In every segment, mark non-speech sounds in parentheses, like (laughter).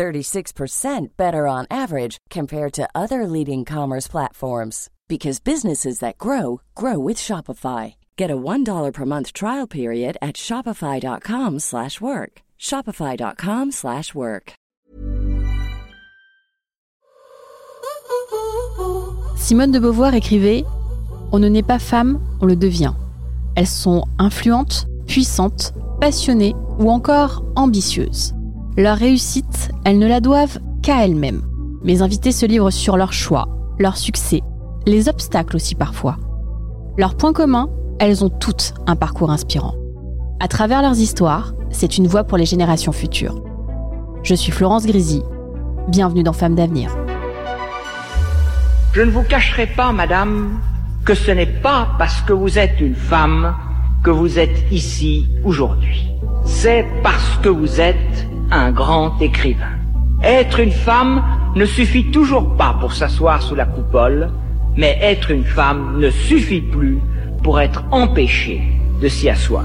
36% better on average compared to other leading commerce platforms because businesses that grow grow with Shopify. Get a $1 per month trial period at shopify.com/work. shopify.com/work. Simone de Beauvoir écrivait On ne naît pas femme, on le devient. Elles sont influentes, puissantes, passionnées ou encore ambitieuses. Leur réussite, elles ne la doivent qu'à elles-mêmes. Mes invités se livrent sur leur choix, leur succès, les obstacles aussi parfois. Leur point commun, elles ont toutes un parcours inspirant. À travers leurs histoires, c'est une voix pour les générations futures. Je suis Florence Grisy. Bienvenue dans Femmes d'avenir. Je ne vous cacherai pas, madame, que ce n'est pas parce que vous êtes une femme que vous êtes ici aujourd'hui. C'est parce que vous êtes un grand écrivain. Être une femme ne suffit toujours pas pour s'asseoir sous la coupole, mais être une femme ne suffit plus pour être empêchée de s'y asseoir.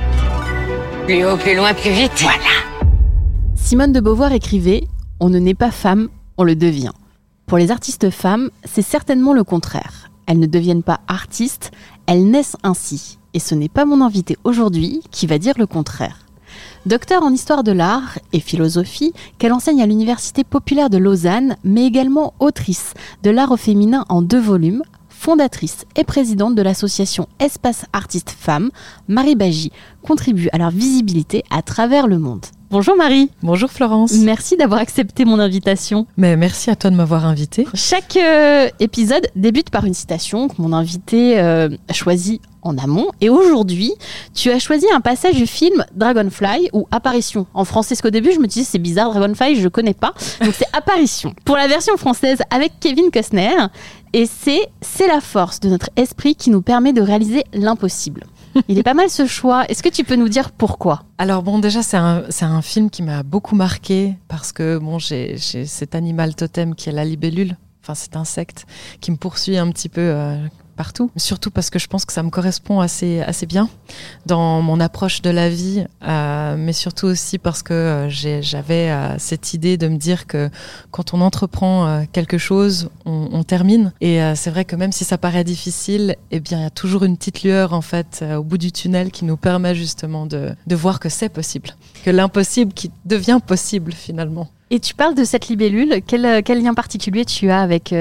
Plus haut, plus loin, plus vite. Voilà. Simone de Beauvoir écrivait On ne naît pas femme, on le devient. Pour les artistes femmes, c'est certainement le contraire. Elles ne deviennent pas artistes, elles naissent ainsi. Et ce n'est pas mon invité aujourd'hui qui va dire le contraire. Docteur en histoire de l'art et philosophie, qu'elle enseigne à l'Université populaire de Lausanne, mais également autrice de l'art au féminin en deux volumes, fondatrice et présidente de l'association Espace Artistes Femmes, Marie Bagy contribue à leur visibilité à travers le monde. Bonjour Marie. Bonjour Florence. Merci d'avoir accepté mon invitation. Mais merci à toi de m'avoir invité. Chaque euh, épisode débute par une citation que mon invité euh, a choisie en amont. Et aujourd'hui, tu as choisi un passage du film Dragonfly ou Apparition. En français, parce qu'au début, je me disais c'est bizarre, Dragonfly, je connais pas. Donc c'est Apparition. Pour la version française avec Kevin Costner. Et c'est c'est la force de notre esprit qui nous permet de réaliser l'impossible. Il est pas mal ce choix. Est-ce que tu peux nous dire pourquoi? Alors bon, déjà c'est un, un film qui m'a beaucoup marqué parce que bon, j'ai, j'ai cet animal totem qui est la libellule, enfin cet insecte qui me poursuit un petit peu euh, Surtout parce que je pense que ça me correspond assez, assez bien dans mon approche de la vie, euh, mais surtout aussi parce que euh, j'avais euh, cette idée de me dire que quand on entreprend quelque chose, on, termine. Et c'est vrai que même si ça paraît difficile, eh bien il y a toujours une petite lueur en fait au bout du tunnel qui nous permet justement de, voir que c'est possible, que l'impossible qui devient possible finalement. Et tu parles de cette libellule. Quel, quel lien particulier tu as avec,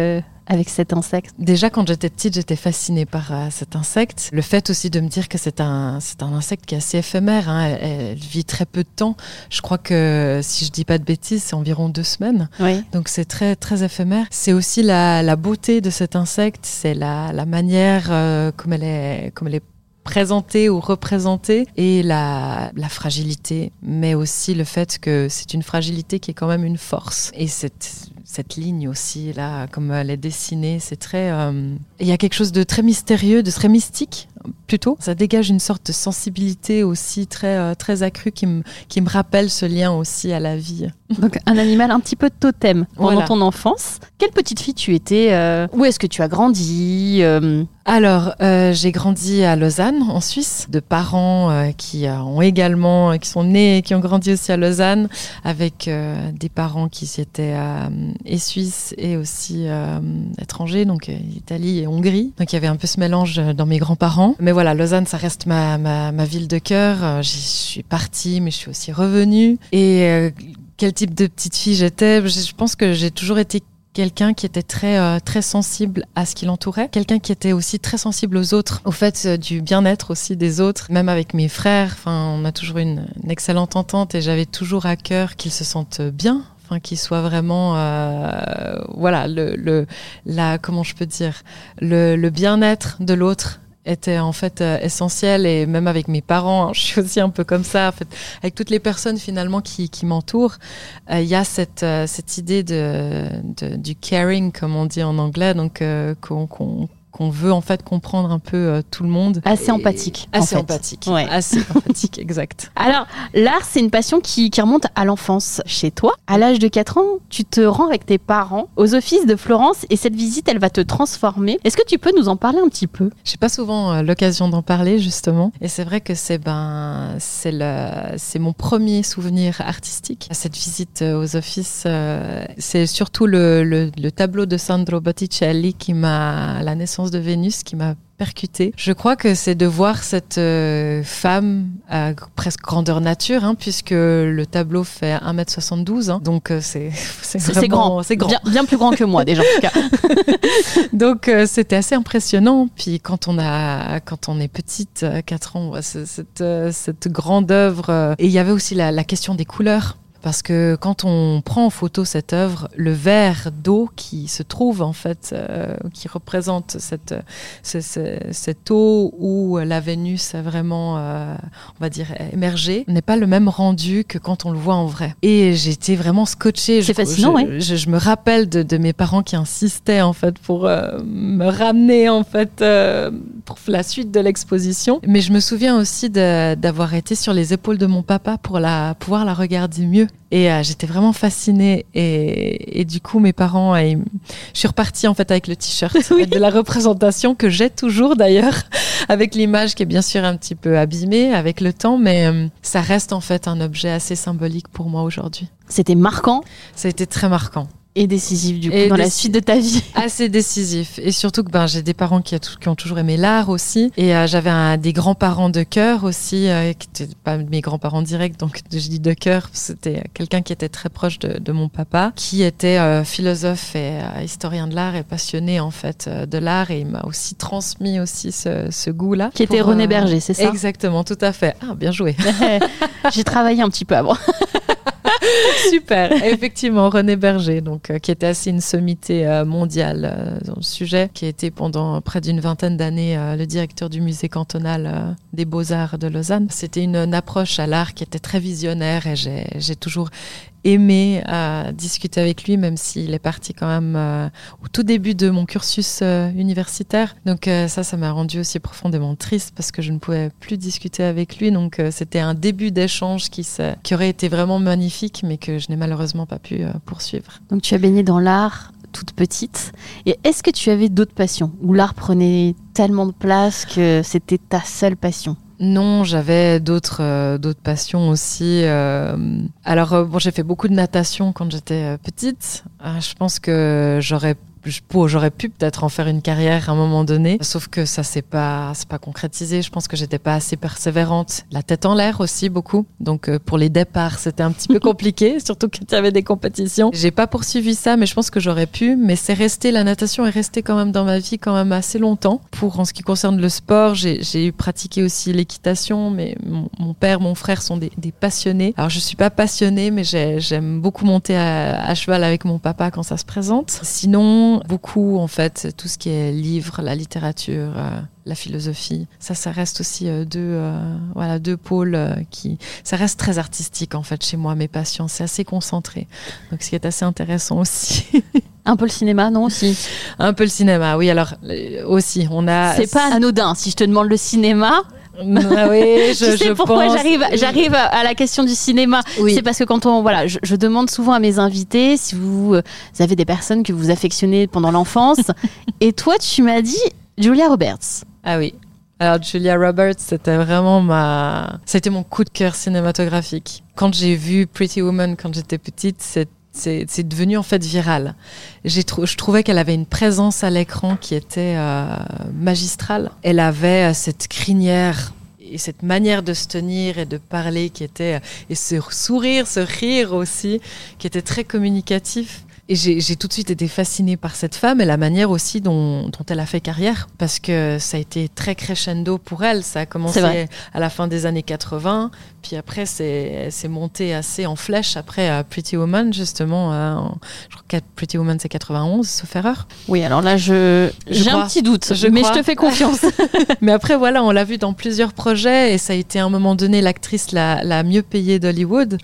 avec cet insecte Déjà, quand j'étais petite, j'étais fascinée par euh, cet insecte. Le fait aussi de me dire que c'est un, c'est un insecte qui est assez éphémère. hein. Elle, elle vit très peu de temps. Je crois que, si je dis pas de bêtises, c'est environ deux semaines. Oui. Donc c'est très très éphémère. C'est aussi la, la beauté de cet insecte, c'est la, la manière euh, comme elle est comme elle est présentée ou représentée et la, la fragilité, mais aussi le fait que c'est une fragilité qui est quand même une force. Et cette cette ligne aussi là, comme elle est dessinée, c'est très. euh, Il y a quelque chose de très mystérieux, de très mystique plutôt. Ça dégage une sorte de sensibilité aussi très euh, très accrue qui me qui me rappelle ce lien aussi à la vie. (laughs) Donc un animal un petit peu totem pendant Voilà. ton enfance. Quelle petite fille tu étais euh, Où est-ce que tu as grandi euh, Alors, euh, j'ai grandi à Lausanne, en Suisse, de parents qui ont également, qui sont nés et qui ont grandi aussi à Lausanne, avec des parents qui étaient et suisses et aussi étrangers, donc Italie et Hongrie. Donc il y avait un peu ce mélange dans mes grands-parents. Mais voilà, Lausanne, ça reste ma, ma, ma ville de cœur. Euh, J'y suis partie, mais je suis aussi revenue. Et euh, quel type de petite fille j'étais? Je pense que j'ai toujours été quelqu'un qui était très euh, très sensible à ce qui l'entourait, quelqu'un qui était aussi très sensible aux autres, au fait du bien-être aussi des autres, même avec mes frères. Enfin, on a toujours une, une excellente entente et j'avais toujours à cœur qu'ils se sentent bien. Enfin, qu'ils soient vraiment, euh, voilà, le, le, la, comment je peux dire, le, le bien-être de l'autre était en fait euh, essentiel et même avec mes parents, hein, (laughs) je suis aussi un peu comme ça. En fait, avec toutes les personnes finalement qui, qui m'entourent, euh, il y a cette euh, cette idée de, de, du caring comme on dit en anglais, donc euh, qu'on qu'on qu'on veut en fait comprendre un peu euh, tout le monde. Assez empathique, en Assez fait. empathique. Ouais. (laughs) Assez empathique, exact. Alors, l'art, c'est une passion qui, qui remonte à l'enfance chez toi. À l'âge de 4 ans, tu te rends avec tes parents aux offices de Florence et cette visite, elle va te transformer. Est-ce que tu peux nous en parler un petit peu? J'ai pas souvent euh, l'occasion d'en parler justement, et c'est vrai que c'est ben c'est le c'est mon premier souvenir artistique. Cette visite euh, aux offices, c'est surtout le, le, le tableau de Sandro Botticelli qui m'a la naissance de Vénus qui m'a percuté. Je crois que c'est de voir cette euh, femme à presque grandeur nature, hein, puisque le tableau fait 1m72, hein, donc euh, c'est (laughs) grand. c'est grand. Bien, bien plus grand que moi, déjà, en tout cas. (laughs) Donc euh, c'était assez impressionnant. Puis quand on a, quand on est petite, à 4 ans, cette, euh, cette grande œuvre. Et il y avait aussi la, la question des couleurs. Parce que quand on prend en photo cette œuvre, le verre d'eau qui se trouve en fait, euh, qui représente cette, ce- ce- cette eau où la Vénus a vraiment, euh, on va dire, émergé, n'est pas le même rendu que quand on le voit en vrai. Et j'étais vraiment scotchée. C'est fascinant, je, ouais. je, je me rappelle de, de mes parents qui insistaient en fait pour euh, me ramener en fait pour la suite de l'exposition. Mais je me souviens aussi d'avoir été sur les épaules de mon papa pour la pouvoir la regarder mieux. Et euh, j'étais vraiment fascinée. Et, et du coup, mes parents, euh, je suis repartie en fait avec le t-shirt (laughs) de la représentation que j'ai toujours d'ailleurs, (laughs) avec l'image qui est bien sûr un petit peu abîmée avec le temps, mais euh, ça reste en fait un objet assez symbolique pour moi aujourd'hui. C'était marquant? Ça a été très marquant. Et décisif, du coup, Et dans la suite de ta vie. (laughs) assez décisif. Et surtout que ben j'ai des parents qui, a tou- qui ont toujours aimé l'art aussi. Et euh, j'avais un- des grands-parents de cœur aussi euh, qui étaient pas mes grands-parents directs donc (laughs) je dis de cœur c'était quelqu'un qui était très proche de, de mon papa qui était euh, philosophe et euh, historien de l'art et passionné en fait euh, de l'art. Et il m'a aussi transmis aussi ce, ce goût là Qui était René Berger, c'est ça? Exactement tout à fait. Ah bien joué. (laughs) J'ai travaillé un petit peu avant. (laughs) Super, effectivement, René Berger, donc, euh, qui était assez une sommité euh, mondiale euh, dans le sujet, qui a été pendant près d'une vingtaine d'années le directeur du musée cantonal des beaux-arts de Lausanne. C'était une, approche à l'art qui était très visionnaire et j'ai toujours aimé euh, discuter avec lui, même s'il est parti quand même euh, au tout début de mon cursus euh, universitaire. Donc euh, ça, ça m'a rendu aussi profondément triste parce que je ne pouvais plus discuter avec lui. Donc c'était un début d'échange qui, qui aurait été vraiment magnifique, mais que je n'ai malheureusement pas pu poursuivre. Donc, tu as baigné dans l'art toute petite. Et est-ce que tu avais d'autres passions? Où l'art prenait tellement de place que c'était ta seule passion? Non, j'avais d'autres euh, d'autres passions aussi. euh. alors euh, bon, j'ai fait beaucoup de natation quand j'étais euh, petite. Je pense que j'aurais j'aurais pu peut-être en faire une carrière à un moment donné, sauf que ça s'est pas c'est pas concrétisé. Je pense que j'étais pas assez persévérante. La tête en l'air aussi beaucoup. Donc euh, pour les départs, c'était un petit peu (laughs) compliqué, surtout quand il y avait des compétitions. J'ai pas poursuivi ça, mais je pense que j'aurais pu. Mais c'est resté la natation est restée quand même dans ma vie quand même assez longtemps. Pour en ce qui concerne le sport, j'ai pratiqué aussi l'équitation, mais mon, mon père, mon frère sont des, des passionnés. Alors je suis pas passionnée, mais j'ai- j'aime beaucoup monter à, à cheval avec mon papa quand ça se présente. Sinon, beaucoup en fait, tout ce qui est livre, la littérature. euh, la philosophie, ça, ça reste aussi euh, deux, euh, voilà, deux pôles qui, ça reste très artistique en fait chez moi. Mes passions, c'est assez concentré, donc ce qui est assez intéressant aussi. (laughs) Un peu le cinéma, non aussi? Un peu le cinéma, oui. Alors aussi, on a. C'est pas anodin. Si je te demande le cinéma, (laughs) Ah oui, je, tu sais je pourquoi pense- j'arrive j'arrive à la question du cinéma Oui. C'est parce que quand on voilà, je, je demande souvent à mes invités si vous, euh, vous avez des personnes que vous affectionnez pendant l'enfance. (laughs) et toi, tu m'as dit Julia Roberts. Ah oui. Alors Julia Roberts, c'était vraiment ma, c'était mon coup de cœur cinématographique. Quand j'ai vu Pretty Woman quand j'étais petite, c'est c'est devenu en fait viral. Je trouvais qu'elle avait une présence à l'écran qui était euh, magistrale. Elle avait euh, cette crinière et cette manière de se tenir et de parler qui était et ce sourire, ce rire aussi qui était très communicatif. Et j'ai tout de suite été fascinée par cette femme et la manière aussi dont, dont, elle a fait carrière, parce que ça a été très crescendo pour elle. Ça a commencé à la fin des années 80, puis après c'est monté assez en flèche après à Pretty Woman, justement. je crois que Pretty Woman c'est 91, sauf erreur. Oui, alors là j'ai un petit doute, je mais je te fais confiance. (laughs) (laughs) mais après voilà, on l'a vu dans plusieurs projets et ça a été à un moment donné l'actrice la, la, mieux payée d'Hollywood.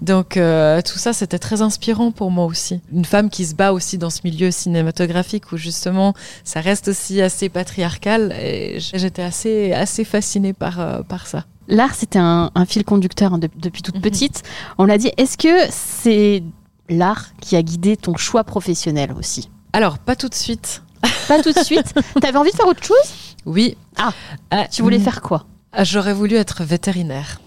Donc euh, tout ça c'était très inspirant pour moi aussi. Une femme qui se bat aussi dans ce milieu cinématographique où justement ça reste aussi assez patriarcal et j'étais assez, assez fascinée par, euh, par ça. L'art, c'était un, fil conducteur hein, depuis toute mhm. petite. On l'a dit, est-ce que c'est l'art qui a guidé ton choix professionnel aussi? Alors, pas tout de suite. (laughs) Pas tout de suite? T'avais envie de faire autre chose? Oui. Ah, euh, tu voulais faire quoi? Ah, J'aurais voulu être vétérinaire.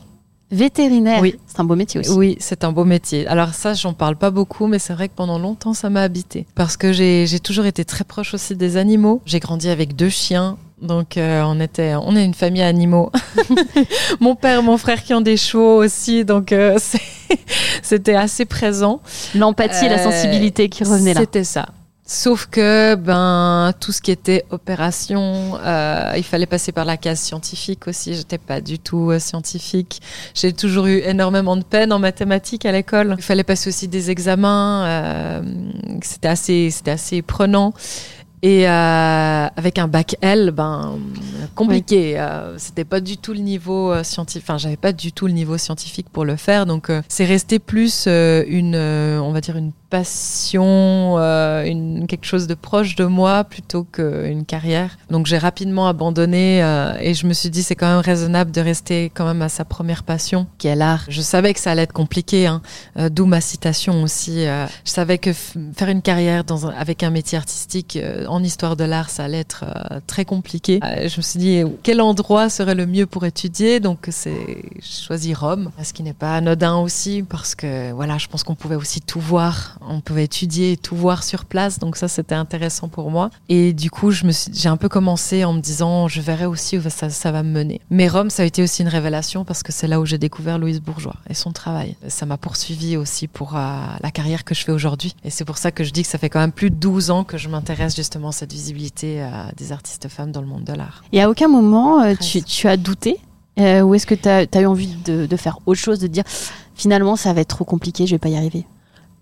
Vétérinaire, oui. c'est un beau métier aussi. Oui, c'est un beau métier. Alors ça, j'en parle pas beaucoup, mais c'est vrai que pendant longtemps, ça m'a habité. Parce que j'ai toujours été très proche aussi des animaux. J'ai grandi avec deux chiens. Donc euh, on était, on est une famille animaux. (laughs) mon père, mon frère qui ont des chevaux aussi, donc euh, (laughs) c'était assez présent. L'empathie et la euh, sensibilité qui revenaient là. C'était ça. Sauf que ben tout ce qui était opération, euh, il fallait passer par la case scientifique aussi. J'étais pas du tout euh, scientifique. J'ai toujours eu énormément de peine en mathématiques à l'école. Il fallait passer aussi des examens. Euh, c'était assez, c'était assez prenant. Et euh, avec un bac L, ben compliqué. Euh, c'était pas du tout le niveau euh, scientifique. Enfin, j'avais pas du tout le niveau scientifique pour le faire. Donc, c'est resté plus une, on va dire une passion, une, quelque chose de proche de moi plutôt qu'une carrière. Donc, j'ai rapidement abandonné et je me suis dit c'est quand même raisonnable de rester quand même à sa première passion, qui est l'art. Je savais que ça allait être compliqué, hein, d'où ma citation aussi. je savais que faire une carrière dans avec un métier artistique en histoire de l'art, ça allait être euh, très compliqué. Euh, je me suis dit, quel endroit serait le mieux pour étudier? Donc, c'est choisi Rome, ce qui n'est pas anodin aussi, parce que voilà, je pense qu'on pouvait aussi tout voir. On pouvait étudier et tout voir sur place, donc ça, c'était intéressant pour moi. Et du coup, j'ai un peu commencé en me disant, je verrai aussi où ça, ça va me mener. Mais Rome, ça a été aussi une révélation parce que c'est là où j'ai découvert Louise Bourgeois et son travail. Ça m'a poursuivi aussi pour euh, la carrière que je fais aujourd'hui. Et c'est pour ça que je dis que ça fait quand même plus de 12 ans que je m'intéresse justement cette visibilité euh, des artistes femmes dans le monde de l'art. Et à aucun moment, euh, tu, as douté euh, Ou est-ce que tu as, eu envie de, faire autre chose, de dire finalement ça va être trop compliqué, je vais pas y arriver?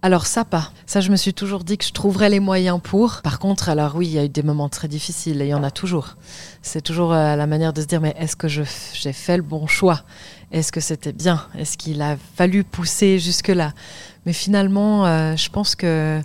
Alors ça pas. Ça je me suis toujours dit que je trouverais les moyens pour. Par contre, alors oui, il y a eu des moments très difficiles et il y en a toujours. C'est toujours la manière de se dire mais est-ce que j'ai fait le bon choix? Est-ce que c'était bien? Est-ce qu'il a fallu pousser jusque là Mais finalement, je pense que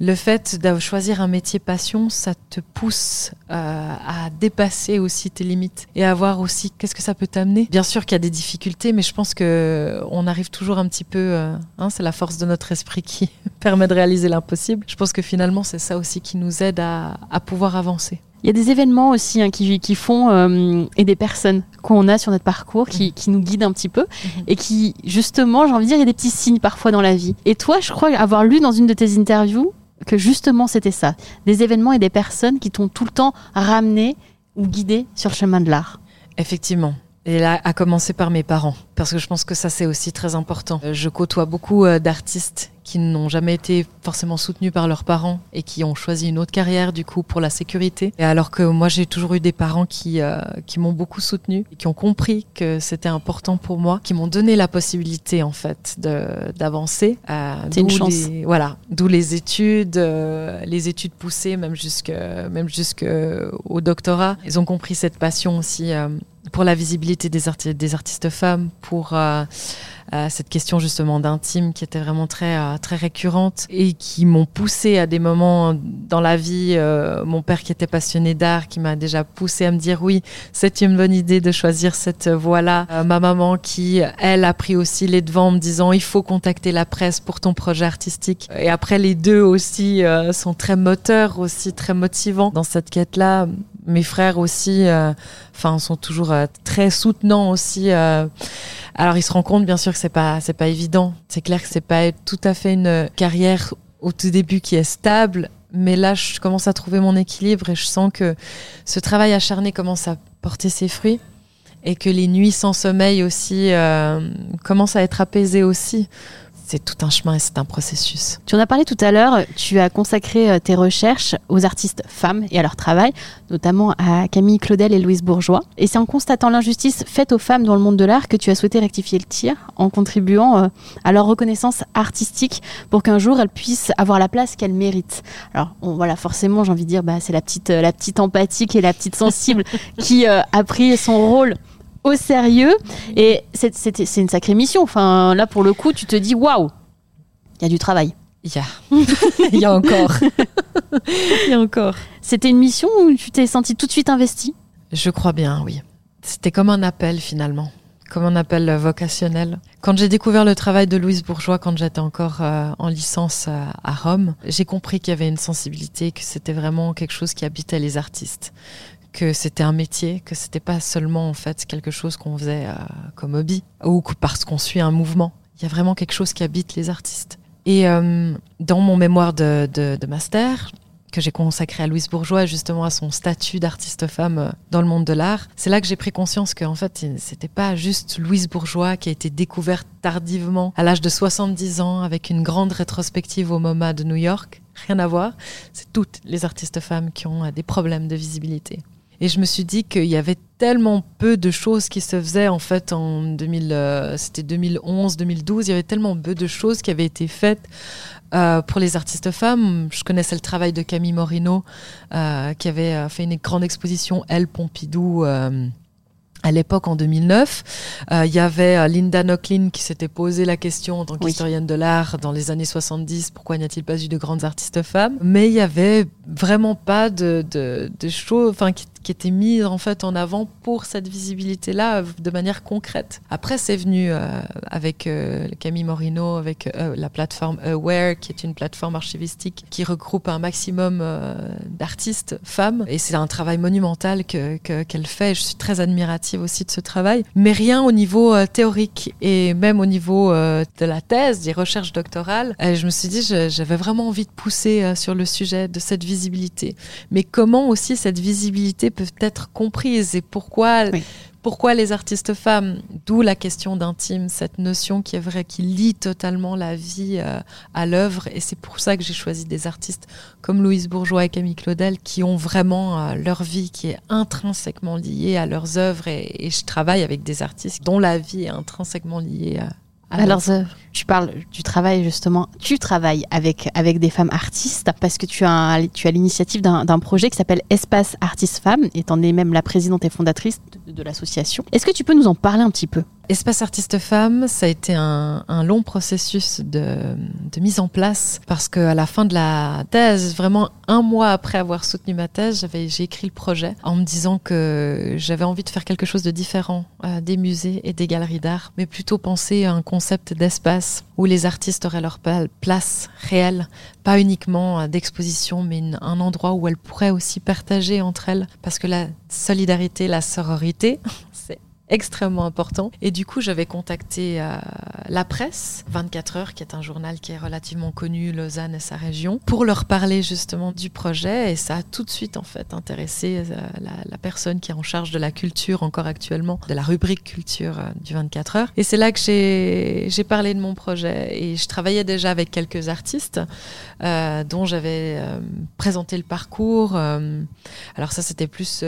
le fait de choisir un métier passion, ça te pousse euh, à dépasser aussi tes limites et à voir aussi qu'est-ce que ça peut t'amener. Bien sûr qu'il y a des difficultés, mais je pense que on arrive toujours un petit peu. Euh, hein, c'est la force de notre esprit qui (laughs) permet de réaliser l'impossible. Je pense que finalement, c'est ça aussi qui nous aide à, pouvoir avancer. Il y a des événements aussi hein, qui, font euh, et des personnes qu'on a sur notre parcours qui, mhm. qui, nous guident un petit peu mhm. et qui justement, j'ai envie de dire, il y a des petits signes parfois dans la vie. Et toi, je crois avoir lu dans une de tes interviews que justement c'était ça, des événements et des personnes qui t'ont tout le temps ramené ou guidé sur le chemin de l'art. Effectivement. Et là, à commencer par mes parents, parce que je pense que ça c'est aussi très important. Euh, je côtoie beaucoup euh, d'artistes qui n'ont jamais été forcément soutenus par leurs parents et qui ont choisi une autre carrière du coup pour la sécurité. Et alors que moi j'ai toujours eu des parents qui euh, qui m'ont beaucoup soutenu, et qui ont compris que c'était important pour moi, qui m'ont donné la possibilité en fait de d'avancer. C'est une chance. voilà, d'où les études, les études poussées même jusque même jusque au doctorat. Ils ont compris cette passion aussi pour la visibilité des, artistes femmes, pour euh, euh, cette question justement d'intime qui était vraiment très euh, très récurrente et qui m'ont poussé à des moments dans la vie. mon père qui était passionné d'art, qui m'a déjà poussé à me dire oui, c'est une bonne idée de choisir cette voie-là. ma maman qui, elle, a pris aussi les devants en me disant il faut contacter la presse pour ton projet artistique. Et après, les deux aussi sont très moteurs, aussi très motivants dans cette quête-là mes frères aussi, euh, enfin, sont toujours euh, très soutenants aussi. Euh. alors, ils se rendent compte, bien sûr, que c'est pas, c'est pas évident. C'est clair que c'est pas tout à fait une carrière au tout début qui est stable. Mais là, je commence à trouver mon équilibre et je sens que ce travail acharné commence à porter ses fruits et que les nuits sans sommeil aussi commencent à être apaisées aussi c'est tout un chemin et c'est un processus. Tu en as parlé tout à l'heure, tu as consacré euh, tes recherches aux artistes femmes et à leur travail, notamment à Camille Claudel et Louise Bourgeois. Et c'est en constatant l'injustice faite aux femmes dans le monde de l'art que tu as souhaité rectifier le tir en contribuant euh, à leur reconnaissance artistique pour qu'un jour elles puissent avoir la place qu'elles méritent. Alors voilà, forcément, j'ai envie de dire, bah, c'est la petite, euh, la petite empathique et la petite sensible (laughs) qui a pris son rôle au sérieux. Et c'est une sacrée mission. Enfin, là, pour le coup, tu te dis, waouh, il y a du travail. Il y a. (laughs) Il y a encore. (laughs) Il y a encore. C'était une mission où tu t'es senti tout de suite investi? Je crois bien, oui. C'était comme un appel finalement, comme un appel vocationnel. Quand j'ai découvert le travail de Louise Bourgeois, quand j'étais encore euh, en licence euh, à Rome, j'ai compris qu'il y avait une sensibilité, que c'était vraiment quelque chose qui habitait les artistes que c'était un métier, que c'était pas seulement en fait quelque chose qu'on faisait euh, comme hobby ou parce qu'on suit un mouvement. Il y a vraiment quelque chose qui habite les artistes. Et euh, dans mon mémoire de, master, que j'ai consacré à Louise Bourgeois, justement à son statut d'artiste femme euh, dans le monde de l'art, c'est là que j'ai pris conscience qu'en fait, c'était pas juste Louise Bourgeois qui a été découverte tardivement à l'âge de 70 ans avec une grande rétrospective au MoMA de New York. Rien à voir. C'est toutes les artistes femmes qui ont des problèmes de visibilité. Et je me suis dit qu'il y avait tellement peu de choses qui se faisaient en fait en 2000, euh, c'était 2011, 2012. Il y avait tellement peu de choses qui avaient été faites euh, pour les artistes femmes. Je connaissais le travail de Camille Morino, euh, qui avait fait une grande exposition Elle Pompidou à l'époque, en 2009, euh, il y avait euh, Linda Nochlin qui s'était posé la question en tant qu'historienne de l'art dans les années 70, pourquoi n'y a-t-il pas eu de grandes artistes femmes? Mais il y avait vraiment pas de, de, de choses enfin, qui, qui étaient mises en fait en avant pour cette visibilité-là de manière concrète. Après, c'est venu euh, avec Camille Morino, avec la plateforme Aware, qui est une plateforme archivistique qui regroupe un maximum d'artistes femmes. Et c'est un travail monumental que qu'elle fait. Je suis très admirative aussi de ce travail, mais rien au niveau euh, théorique et même au niveau euh, de la thèse, des recherches doctorales. Je me suis dit, j'avais vraiment envie de pousser euh, sur le sujet de cette visibilité. Mais comment aussi cette visibilité peut être comprise et pourquoi pourquoi les artistes femmes D'où la question d'intime, cette notion qui est vraie, qui lie totalement la vie euh, à l'œuvre. Et c'est pour ça que j'ai choisi des artistes comme Louise Bourgeois et Camille Claudel qui ont vraiment euh, leur vie qui est intrinsèquement liée à leurs œuvres. Et, je travaille avec des artistes dont la vie est intrinsèquement liée à, à leurs œuvres. Tu parles du travail justement. Tu travailles avec avec des femmes artistes parce que tu as tu as l'initiative d'un projet qui s'appelle Espace Artistes Femmes et en es même la présidente et fondatrice de, l'association. Est-ce que tu peux nous en parler un petit peu? Espace Artistes Femmes, ça a été un, long processus de, de, mise en place parce que à la fin de la thèse, vraiment un mois après avoir soutenu ma thèse, j'ai écrit le projet en me disant que j'avais envie de faire quelque chose de différent euh, des musées et des galeries d'art, mais plutôt penser à un concept d'espace où les artistes auraient leur place réelle, pas uniquement euh, d'exposition, mais un endroit où elles pourraient aussi partager entre elles, parce que la solidarité, la sororité, extrêmement important. Et du coup, j'avais contacté euh, la presse, 24 heures, qui est un journal qui est relativement connu, Lausanne et sa région, pour leur parler justement du projet. Et ça a tout de suite en fait intéressé euh, la, personne qui est en charge de la culture encore actuellement, de la rubrique culture euh, du 24 heures. Et c'est là que j'ai parlé de mon projet. Et je travaillais déjà avec quelques artistes dont j'avais présenté le parcours. alors ça, c'était plus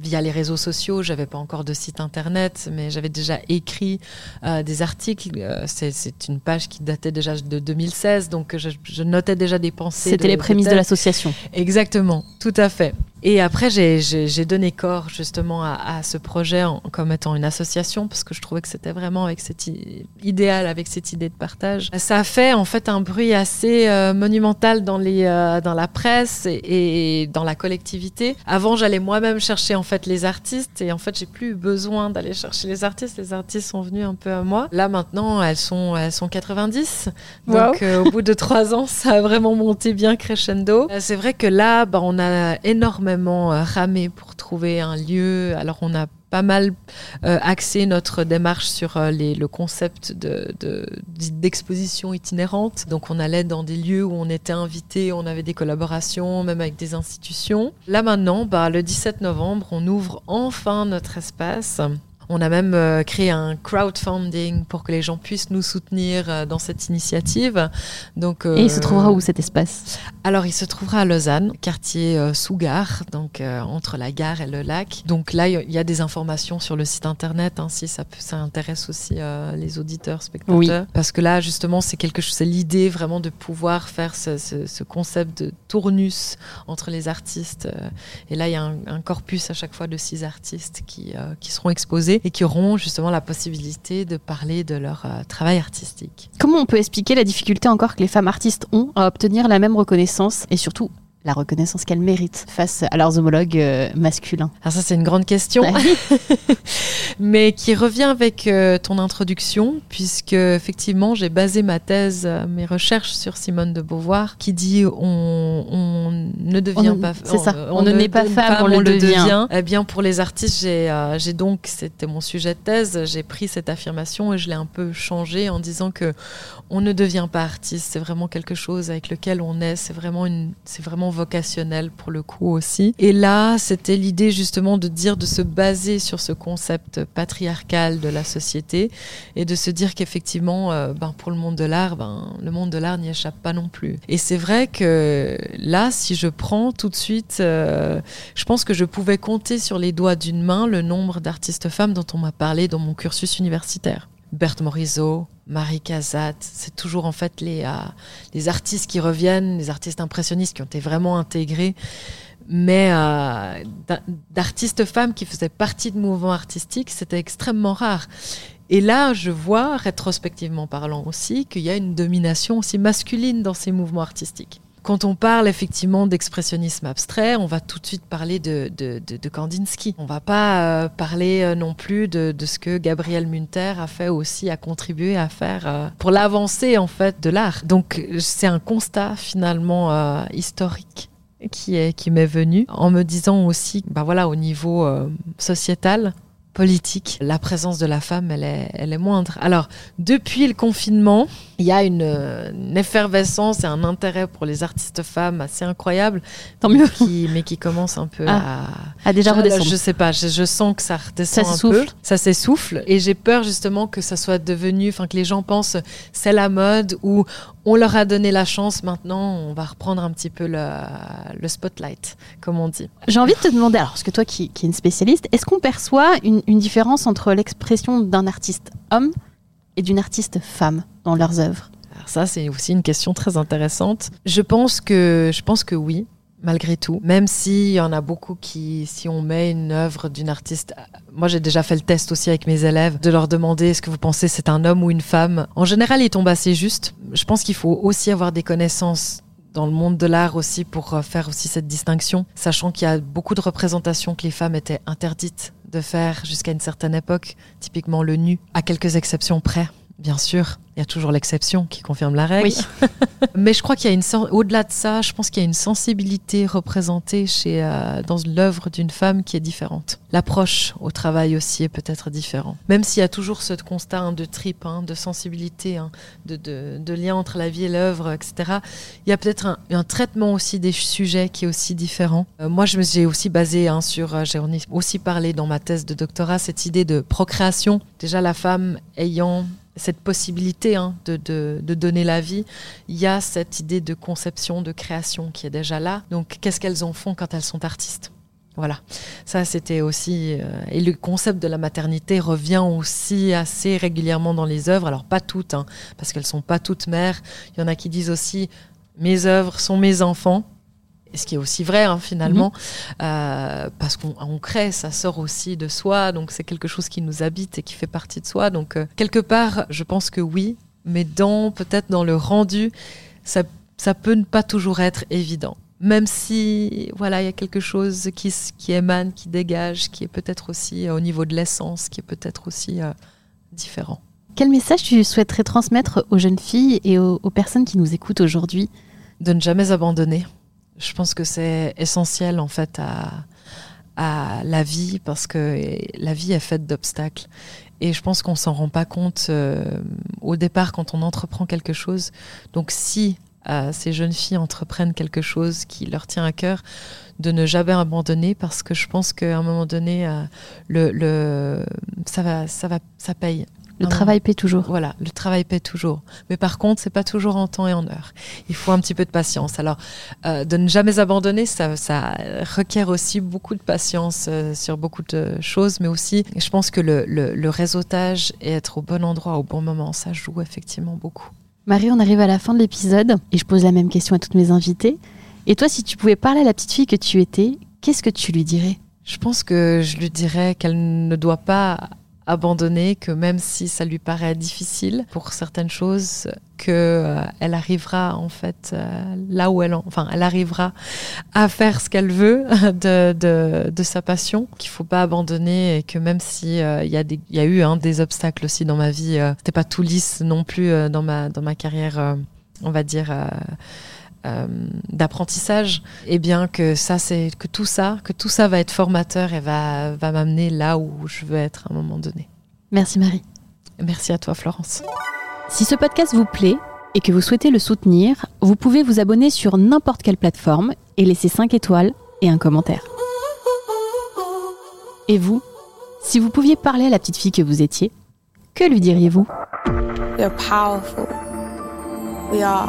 via les réseaux sociaux. J'avais pas encore de site internet, mais j'avais déjà écrit euh, des articles. Euh, c'est une page qui datait déjà de 2016, donc je, notais déjà des pensées. C'était les prémices de l'association. Exactement, tout à fait. Et après, j'ai donné corps justement à, ce projet comme étant une association parce que je trouvais que c'était vraiment avec cette idéal, avec cette idée de partage. Ça a fait en fait un bruit assez euh, monumental dans les euh, dans la presse et, dans la collectivité. Avant, j'allais moi-même chercher en fait les artistes et en fait, j'ai plus eu besoin d'aller chercher les artistes. Les artistes sont venus un peu à moi. Là maintenant, elles sont elles sont 90. Donc euh, au bout de trois ans, (laughs) ça a vraiment monté bien crescendo. C'est vrai que là, bah, on a énormément euh, ramé pour trouver un lieu. Alors on a pas mal euh, axé notre démarche sur euh, les, le concept d'exposition de, itinérante. Donc on allait dans des lieux où on était invité, on avait des collaborations, même avec des institutions. Là maintenant, bah, le 17 novembre, on ouvre enfin notre espace On a même euh, créé un crowdfunding pour que les gens puissent nous soutenir euh, dans cette initiative. Donc, Et il se trouvera où cet espace? Alors, il se trouvera à Lausanne, quartier sous-gare, donc entre la gare et le lac. Donc là, il y a des informations sur le site internet, hein, si ça, ça intéresse aussi les auditeurs, spectateurs. Oui. Parce que là, justement, c'est quelque chose, c'est l'idée vraiment de pouvoir faire ce, ce, concept de tournus entre les artistes. Et là, il y a un, un corpus à chaque fois de six artistes qui, qui seront exposés et qui auront justement la possibilité de parler de leur euh, travail artistique. Comment on peut expliquer la difficulté encore que les femmes artistes ont à obtenir la même reconnaissance et surtout la reconnaissance qu'elles méritent face à leurs homologues euh, masculins. Alors ça c'est une grande question, (laughs) mais qui revient avec euh, ton introduction, puisque effectivement j'ai basé ma thèse, euh, mes recherches sur Simone de Beauvoir, qui dit on, on ne devient pas, c'est ça, on, ne naît pas femme, on, le devient. Eh bien pour les artistes, j'ai, donc, c'était mon sujet de thèse, j'ai pris cette affirmation et je l'ai un peu changé en disant que on ne devient pas artiste, c'est vraiment quelque chose avec lequel on est, c'est vraiment une, c'est vraiment vocationnel pour le coup aussi. Et là, c'était l'idée justement de dire, de se baser sur ce concept patriarcal de la société et de se dire qu'effectivement, euh, ben, pour le monde de l'art, ben, le monde de l'art n'y échappe pas non plus. Et c'est vrai que là, si je prends tout de suite, euh, je pense que je pouvais compter sur les doigts d'une main le nombre d'artistes femmes dont on m'a parlé dans mon cursus universitaire. Berthe Morisot, Marie Casat, c'est toujours en fait les, euh, les artistes qui reviennent, les artistes impressionnistes qui ont été vraiment intégrés, mais euh, d'artistes femmes qui faisaient partie de mouvements artistiques, c'était extrêmement rare. Et là, je vois, rétrospectivement parlant aussi, qu'il y a une domination aussi masculine dans ces mouvements artistiques. Quand on parle effectivement d'expressionnisme abstrait, on va tout de suite parler de, de, de, Kandinsky. On va pas euh, parler euh, non plus de, de, ce que Gabriel Munter a fait aussi, a contribué à faire euh, pour l'avancée en fait de l'art. Donc c'est un constat finalement historique qui est qui m'est venu en me disant aussi, bah voilà, au niveau sociétal, politique, la présence de la femme, elle est, elle est moindre. Alors, depuis le confinement, il y a une, une, effervescence et un intérêt pour les artistes femmes assez incroyable. Tant mieux. Qui, mais qui commence un peu ah, à, à déjà redescendre. Je sais pas, je, je, sens que ça redescend ça un souffle. peu. Ça s'essouffle. Et j'ai peur justement que ça soit devenu, enfin que les gens pensent c'est la mode ou on leur a donné la chance, maintenant on va reprendre un petit peu le, le spotlight, comme on dit. J'ai envie de te demander, alors parce que toi qui, qui es une spécialiste, est-ce qu'on perçoit une, une différence entre l'expression d'un artiste homme et d'une artiste femme dans leurs œuvres Alors ça, c'est aussi une question très intéressante. Je pense que, je pense que oui. Malgré tout, même s'il y en a beaucoup qui, si on met une œuvre d'une artiste, moi j'ai déjà fait le test aussi avec mes élèves, de leur demander est-ce que vous pensez c'est un homme ou une femme? En général, ils tombent assez juste. Je pense qu'il faut aussi avoir des connaissances dans le monde de l'art aussi pour euh, faire aussi cette distinction, sachant qu'il y a beaucoup de représentations que les femmes étaient interdites de faire jusqu'à une certaine époque, typiquement le nu, à quelques exceptions près, bien sûr. Il y a toujours l'exception qui confirme la règle. Oui. (laughs) Mais je crois qu'il y a une au-delà de ça, je pense qu'il y a une sensibilité représentée chez euh, dans l'œuvre d'une femme qui est différente. L'approche au travail aussi est peut-être différent. Même s'il y a toujours ce constat hein, de trip, hein, de sensibilité, hein, de, de, de, lien entre la vie et l'œuvre, etc. Il y a peut-être un, un, traitement aussi des sujets qui est aussi différent. Euh, moi, je me j'ai aussi basé sur, euh, j'ai aussi parlé dans ma thèse de doctorat cette idée de procréation. Déjà la femme ayant cette possibilité hein, de, de, donner la vie, il y a cette idée de conception, de création qui est déjà là. Donc, qu'est-ce qu'elles en font quand elles sont artistes? Voilà, ça c'était aussi euh, et le concept de la maternité revient aussi assez régulièrement dans les œuvres. Alors pas toutes, hein, parce qu'elles sont pas toutes mères. Il y en a qui disent aussi mes œuvres sont mes enfants ce qui est aussi vrai hein, finalement, mmh. euh, parce qu'on on crée, ça sort aussi de soi, donc c'est quelque chose qui nous habite et qui fait partie de soi. Donc euh, quelque part, je pense que oui, mais dans peut-être dans le rendu, ça, ça peut ne pas toujours être évident. Même si voilà, il y a quelque chose qui, qui émane, qui dégage, qui est peut-être aussi euh, au niveau de l'essence, qui est peut-être aussi différent. Quel message tu souhaiterais transmettre aux jeunes filles et aux, aux personnes qui nous écoutent aujourd'hui? De ne jamais abandonner je pense que c'est essentiel en fait à, la vie parce que la vie est faite d'obstacles. Et je pense qu'on s'en rend pas compte euh, au départ quand on entreprend quelque chose. Donc si ces jeunes filles entreprennent quelque chose qui leur tient à cœur, de ne jamais abandonner parce que je pense qu'à un moment donné, euh, le, le, ça, va, ça, va, ça paye. Le travail paie toujours. Voilà, le travail paie toujours. Mais par contre, c'est pas toujours en temps et en heure. Il faut un petit peu de patience. Alors, euh, de ne jamais abandonner, ça, ça requiert aussi beaucoup de patience euh, sur beaucoup de choses, mais aussi, je pense que le, le, le réseautage et être au bon endroit au bon moment, ça joue effectivement beaucoup. Marie, on arrive à la fin de l'épisode et je pose la même question à toutes mes invitées. Et toi, si tu pouvais parler à la petite fille que tu étais, qu'est-ce que tu lui dirais? Je pense que je lui dirais qu'elle ne doit pas abandonner, que même si ça lui paraît difficile pour certaines choses, que euh, elle arrivera en fait euh, là où elle, enfin, elle arrivera à faire ce qu'elle veut (laughs) de, de, de, sa passion, qu'il faut pas abandonner et que même si euh, il y y a eu hein, des obstacles aussi dans ma vie, c'était pas tout lisse non plus dans ma dans ma carrière, on va dire d'apprentissage, et eh bien que ça c'est que tout ça, que tout ça va être formateur et va, va m'amener là où je veux être à un moment donné. Merci Marie. Merci à toi Florence. Si ce podcast vous plaît et que vous souhaitez le soutenir, vous pouvez vous abonner sur n'importe quelle plateforme et laisser 5 étoiles et un commentaire. Et vous, si vous pouviez parler à la petite fille que vous étiez, que lui diriez-vous? Powerful. We are.